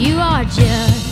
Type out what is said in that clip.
You are just